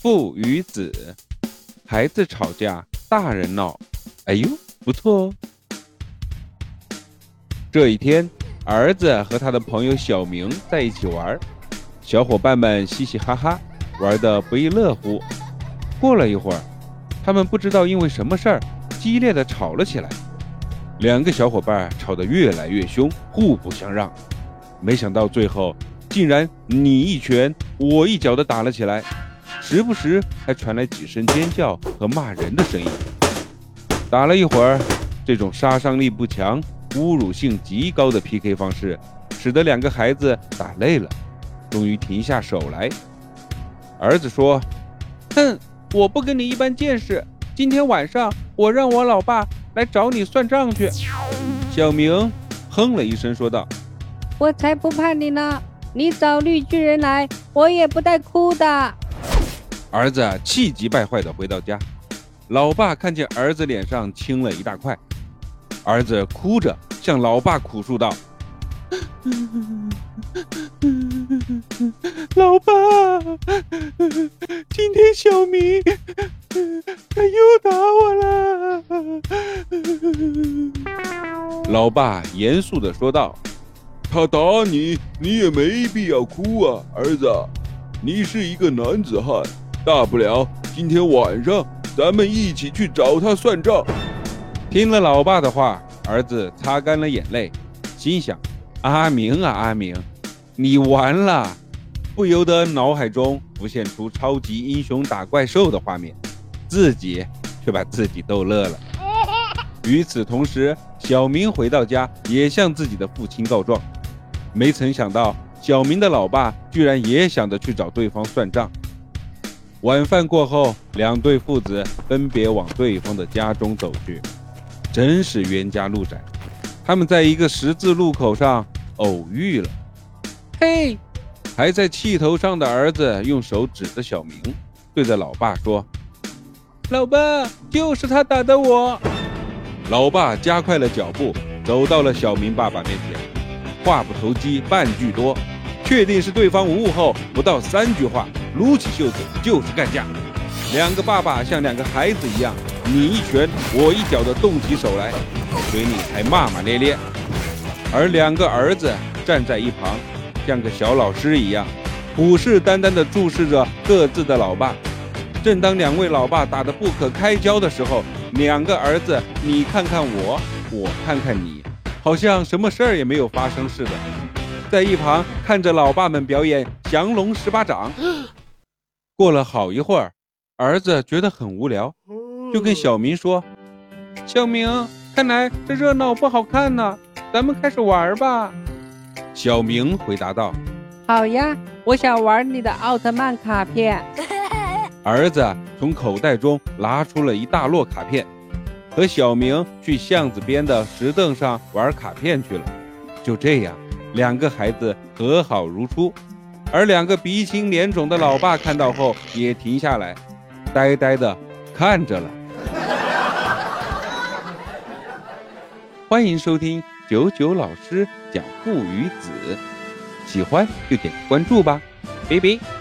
父与子，孩子吵架，大人闹。哎呦，不错哦。这一天，儿子和他的朋友小明在一起玩，小伙伴们嘻嘻哈哈，玩得不亦乐乎。过了一会儿，他们不知道因为什么事儿，激烈的吵了起来。两个小伙伴吵得越来越凶，互不相让。没想到最后，竟然你一拳我一脚的打了起来。时不时还传来几声尖叫和骂人的声音。打了一会儿，这种杀伤力不强、侮辱性极高的 PK 方式，使得两个孩子打累了，终于停下手来。儿子说：“哼，我不跟你一般见识。今天晚上我让我老爸来找你算账去。”小明哼了一声说道：“我才不怕你呢！你找绿巨人来，我也不带哭的。”儿子气急败坏地回到家，老爸看见儿子脸上青了一大块，儿子哭着向老爸哭诉道：“ 老爸，今天小明他又打我了。”老爸严肃地说道：“他打你，你也没必要哭啊，儿子，你是一个男子汉。”大不了今天晚上咱们一起去找他算账。听了老爸的话，儿子擦干了眼泪，心想：阿明啊阿明，你完了！不由得脑海中浮现出超级英雄打怪兽的画面，自己却把自己逗乐了。与此同时，小明回到家也向自己的父亲告状，没曾想到小明的老爸居然也想着去找对方算账。晚饭过后，两对父子分别往对方的家中走去，真是冤家路窄。他们在一个十字路口上偶遇了。嘿，还在气头上的儿子用手指着小明，对着老爸说：“老爸，就是他打的我。”老爸加快了脚步，走到了小明爸爸面前，话不投机半句多。确定是对方无误后，不到三句话，撸起袖子就是干架。两个爸爸像两个孩子一样，你一拳我一脚的动起手来，嘴里还骂骂咧咧。而两个儿子站在一旁，像个小老师一样，虎视眈眈地注视着各自的老爸。正当两位老爸打得不可开交的时候，两个儿子你看看我，我看看你，好像什么事儿也没有发生似的。在一旁看着老爸们表演降龙十八掌。过了好一会儿，儿子觉得很无聊，就跟小明说：“小明，看来这热闹不好看呢，咱们开始玩吧。”小明回答道：“好呀，我想玩你的奥特曼卡片。”儿子从口袋中拿出了一大摞卡片，和小明去巷子边的石凳上玩卡片去了。就这样。两个孩子和好如初，而两个鼻青脸肿的老爸看到后也停下来，呆呆的看着了。欢迎收听九九老师讲父与子，喜欢就点个关注吧，拜拜。